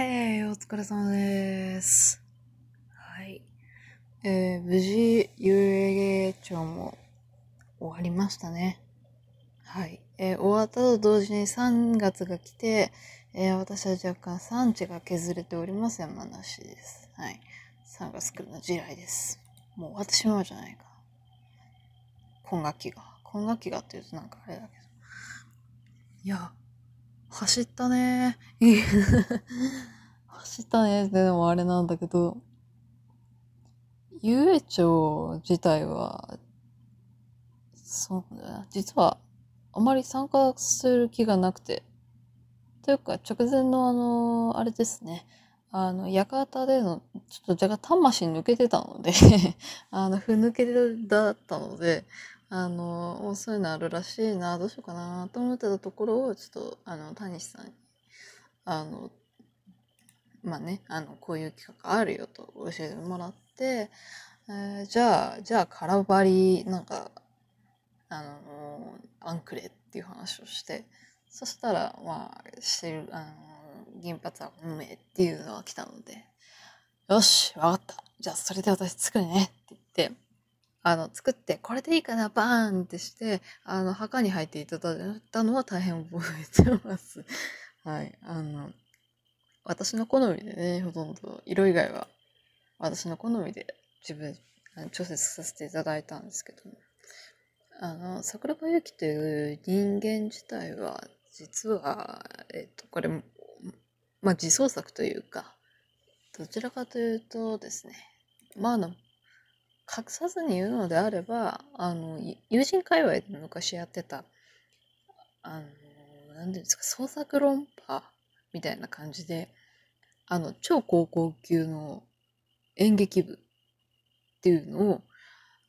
へい、お疲れ様です。はい。えー、無事、幽霊芸庁も終わりましたね。はい。えー終わったと同時に3月が来て、えー私は若干産地が削れております山梨です。はい。3月来るの地雷です。もう終わってしまうじゃないか。今学期が。今学期がって言うとなんかあれだけど。いや、走ったね。走ったねってでもあれなんだけど、遊泳町自体は、そうだな、実はあまり参加する気がなくて、というか直前のあの、あれですね、あの、館での、ちょっと若干魂抜けてたので、あの、ふ抜けだったので、あの、そういうのあるらしいな、どうしようかなと思ってたところを、ちょっと、あの、谷さんに、あの、まあね、あの、こういう企画あるよと教えてもらって、えーじゃあ、じゃあ、空張り、なんか、あの、アンクレっていう話をして、そしたら、まあ、してる、あの、銀髪は本命っていうのが来たので、よし、わかった。じゃあ、それで私作るねって言って、あの、作って、これでいいかな、バーンってして、あの、墓に入っていただいたのは大変覚えてます。はい。あの、私の好みでね、ほとんど、色以外は、私の好みで自分、あの調節させていただいたんですけど、あの、桜庭由紀という人間自体は、実は、えっと、これ、まあ、自創作というか、どちらかというとですね、まあ、あの、隠さずに言うのであれば、あの、友人界隈で昔やってた、あの、なんていうんですか、創作論破みたいな感じで、あの、超高校級の演劇部っていうのを、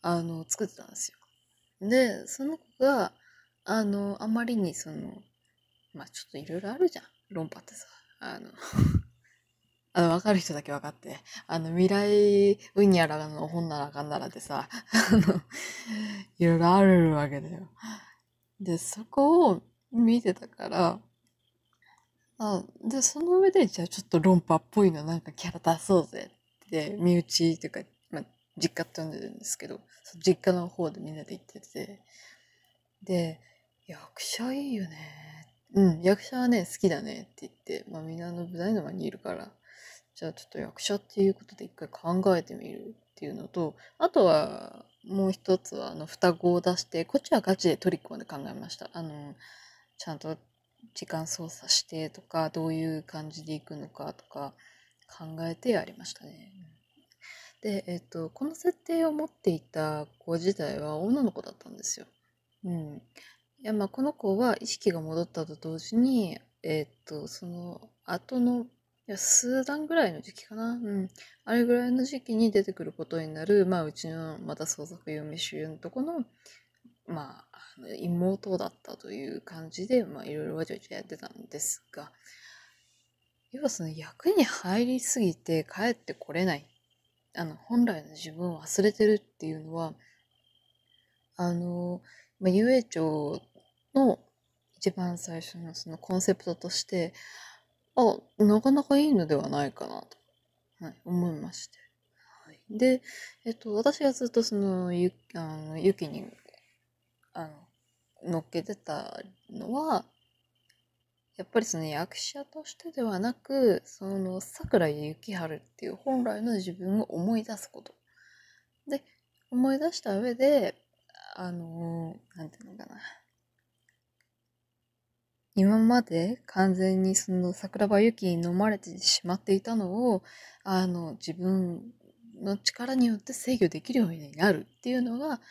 あの、作ってたんですよ。で、その子が、あの、あまりにその、まあちょっといろいろあるじゃん、論破ってさ。あの、あの、わかる人だけわかって。あの、未来うんやらの本ならあかんならでさ、あの、いろいろあるわけだよ。で、そこを見てたから、あで、その上で、じゃあちょっと論破っぽいのなんかキャラ出そうぜって、身内っていうか、まあ、実家って呼んでるんですけど、そ実家の方でみんなで行ってて、で、役者いいよね。うん、役者はね、好きだねって言って、まあみんなの舞台の前にいるから、じゃあちょっと役者っていうことで一回考えてみるっていうのと、あとはもう一つはあの双子を出して、こっちはガチでトリックまで考えました。あの、ちゃんと時間操作してとか、どういう感じでいくのかとか考えてやりましたね。で、えっと、この設定を持っていた子自体は女の子だったんですよ。うん。いや、まあ、この子は意識が戻ったと同時に、えっと、その後の、や、数段ぐらいの時期かな。うん。あれぐらいの時期に出てくることになる、まあ、うちの、また創作読み集のとこの、まあ、妹だったという感じで、まあ、いろいろわちゃわちゃやってたんですが、要はその役に入りすぎて帰ってこれない。あの、本来の自分を忘れてるっていうのは、あの、まあ、遊泳町の一番最初のそのコンセプトとして、あ、なかなかいいのではないかなと、はい、思いまして。はい、で、えっと、私がずっとその、ゆ、あの、ゆきに、あの、乗っけてたのは、やっぱりその役者としてではなく、その桜井幸春っていう本来の自分を思い出すこと。で、思い出した上で、あの、なんていうのかな。今まで完全にその桜庭由紀に飲まれてしまっていたのを、あの、自分の力によって制御できるようになるっていうのが、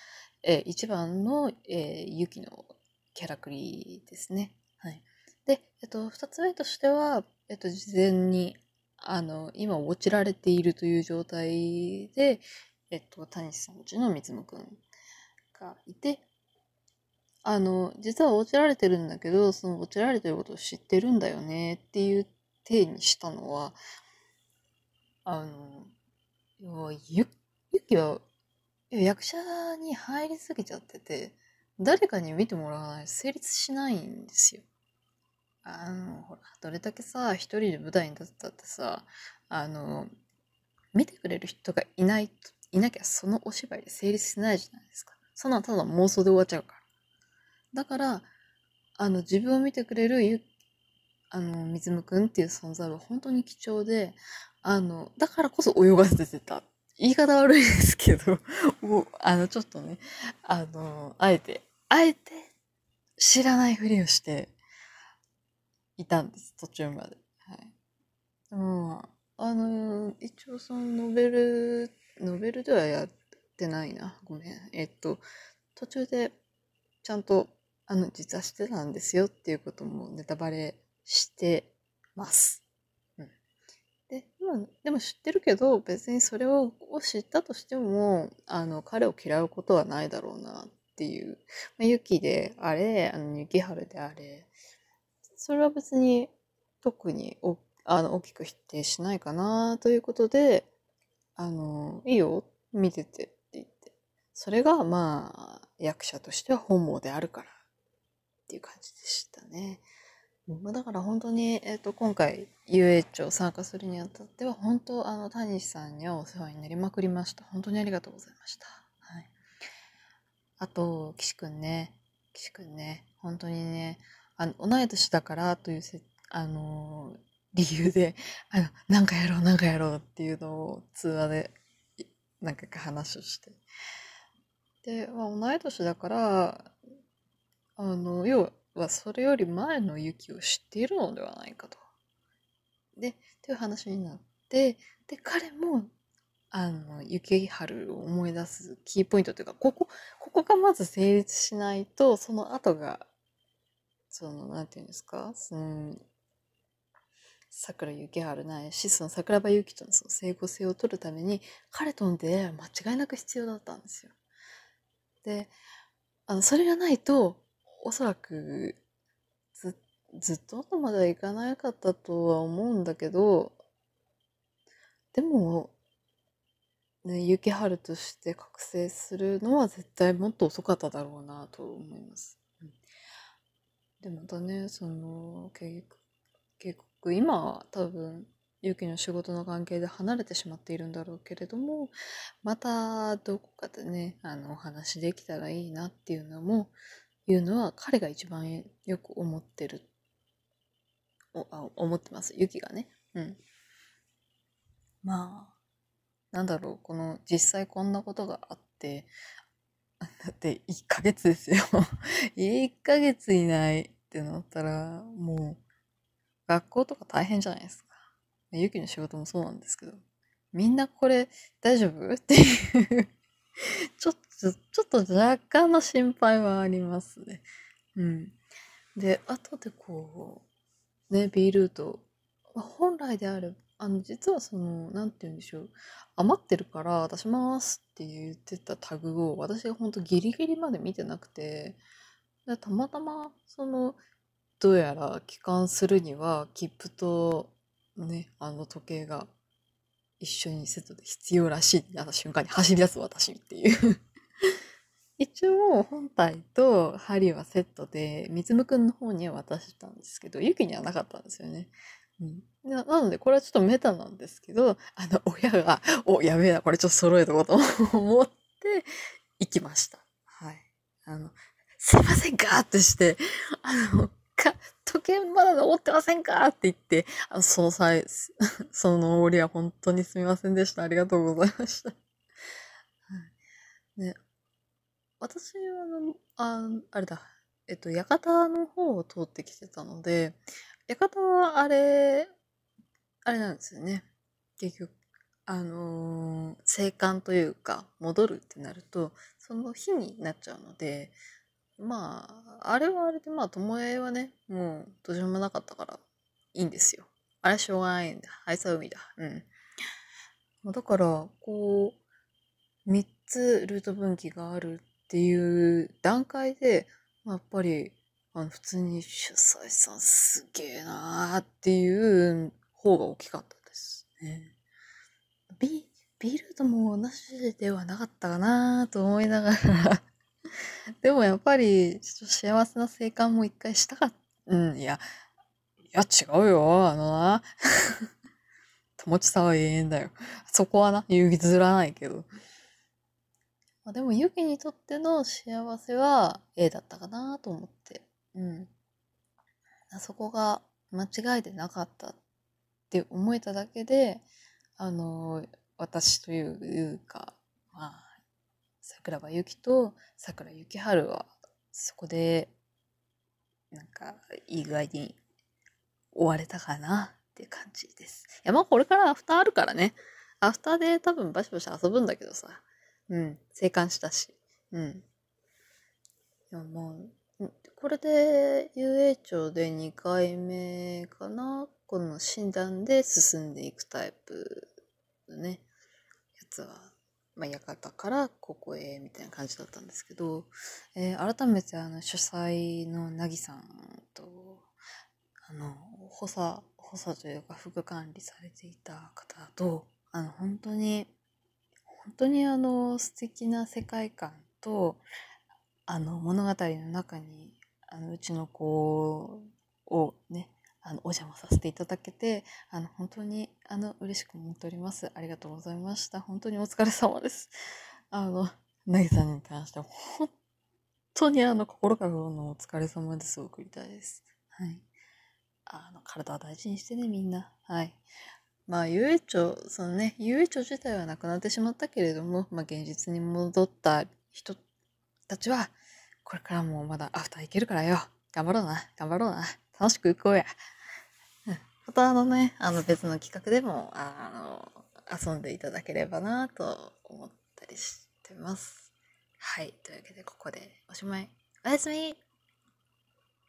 えー一番の、えー、ユキのキャラクリですね。はい。で、えっと、二つ目としては、えっと、事前に、あの、今落ちられているという状態で、えっと、谷さんちの三つむくんがいて、あの、実は落ちられてるんだけど、その落ちられてることを知ってるんだよねっていう体にしたのは、あの、要はゆ、ゆきは、役者に入りすぎちゃってて、誰かに見てもらわないと成立しないんですよ。あの、ほら、どれだけさ、一人で舞台に立ってたってさ、あの、見てくれる人がいない、いなきゃそのお芝居で成立しないじゃないですか。そんなただ妄想で終わっちゃうから。だから、あの、自分を見てくれるゆ、あの、水むくんっていう存在は本当に貴重で、あの、だからこそ泳がせてた。言い方悪いですけど、もう、あの、ちょっとね、あの、あえて、あえて知らないふりをしていたんです、途中まで。はい。でも、あの、一応そのノベル、ノベルではやってないな。ごめん。えっと、途中でちゃんとあの、実はしてたんですよっていうこともネタバレしてます。うん。で、まあ、でも知ってるけど、別にそれを知ったとしても、あの、彼を嫌うことはないだろうなっていう。まあ、雪であれ、あの、雪春であれ、それは別に特におあの大きく否定しないかなということで、あの、いいよ、見ててって言って。それが、まあ、役者としては本望であるからっていう感じでしたね。まあ、だから本当に、えっ、ー、と、今回 UH を参加するにあたっては、本当、あの、谷さんにはお世話になりまくりました。本当にありがとうございました。はい。あと、岸くんね。岸くんね。本当にね、あの、同い年だからというせ、あの理由で、あの、なんかやろう、なんかやろうっていうのを通話で、なんか話をして。で、まあ、同い年だから、あの、要はそれより前の雪を知っているのではないかと。で、という話になって、で、彼も、あの、雪春を思い出すキーポイントというか、ここ、ここがまず成立しないと、その後が、その、なんていうんですか、その、桜雪春ないし、その桜庭雪とのその整合性を取るために、彼との出会いは間違いなく必要だったんですよ。で、あの、それがないと、おそらくずずっと後まではいかなかったとは思うんだけどでもね雪春として覚醒するのは絶対もっと遅かっただろうなと思います。うん、でまたねその結局今は多分ゆきの仕事の関係で離れてしまっているんだろうけれどもまたどこかでねあのお話できたらいいなっていうのもいうのは彼が一番よく思ってる。おあ思ってます。ユキがね。うん。まあなんだろう。この実際こんなことがあってだって1ヶ月ですよ。1ヶ月いないってなったらもう学校とか大変じゃないですか。ユキの仕事もそうなんですけどみんなこれ大丈夫？っていう。ちょっと、ちょっと若干の心配はありますね。うん。で、後でこう、ね、B ルート、本来であれば、あの、実はその、なんて言うんでしょう。余ってるから出しますって言ってたタグを、私がほんとギリギリまで見てなくて、たまたま、その、どうやら帰還するには、切符と、ね、あの時計が一緒にセットで必要らしいってなった瞬間に走り出す私っていう一応本体と針はセットで、みつむくんの方には渡したんですけど、ゆきにはなかったんですよね。うん、ななので、これはちょっとメタなんですけど、あの、親が、お、やべえな、これちょっと揃えとこうと思って行きました。はい。あの、すいませんかってして、あの、か、時計まだ残ってませんかって言って、あのその際、その折は本当にすみませんでした。ありがとうございました。はい。ね、私はあの、あ、あれだ、えっと、館の方を通ってきてたので、館はあれ、あれなんですよね。結局、あのー、生還というか、戻るってなると、その日になっちゃうので、まあ、あれはあれで、まあ、ともえはね、もう、どうしようもなかったから、いいんですよ。あれしょうがないんだ。あいつは海だ。うん。だから、こう、3つルート分岐があるっていう段階で、まあ、やっぱり、あの、普通に主催さんすげえなーっていう方が大きかったですね。B、B ルートも同じではなかったかなと思いながら でもやっぱり、ちょっと幸せな生還も一回したかった。うん、いや、や、違うよ、あのな。友ちさんは永遠だよ。そこはな、譲らないけど。まあ、でも、ユキにとっての幸せは A だったかなと思って。うん。そこが間違いでなかったって思えただけで、あの、私というか、まあ、桜庭由紀と桜幸春は、そこで、なんか、いい具合に終われたかなって感じです。いや、まあこれからアフターあるからね。アフターで多分バシバシ遊ぶんだけどさ。うん。生還したし。うん。いや、もう、これで、遊泳町で2回目かなこの診断で進んでいくタイプのね、やつは、まあ、館からここへみたいな感じだったんですけど、えー、改めてあの主催のなぎさんと、あの、補佐、補佐というか副管理されていた方と、あの、本当に、本当にあの、素敵な世界観と、あの、物語の中に、あの、うちの子をね、あの、お邪魔させていただけて、あの、本当に、あの、嬉しく思っております。ありがとうございました。本当にお疲れ様です。あの、なぎさんに関しては、本当にあの、心からのお疲れ様です送りたいです。はい。あの、体は大事にしてね、みんな。はい。まあ、遊泳町、そのね、遊泳町自体はなくなってしまったけれども、まあ、現実に戻った人たちは、これからもまだアフター行けるからよ。頑張ろうな。頑張ろうな。楽しく行こうや。うん。またあのね、あの別の企画でも、あの、遊んでいただければなと思ったりしてます。はい。というわけで、ここでおしまい。おやすみ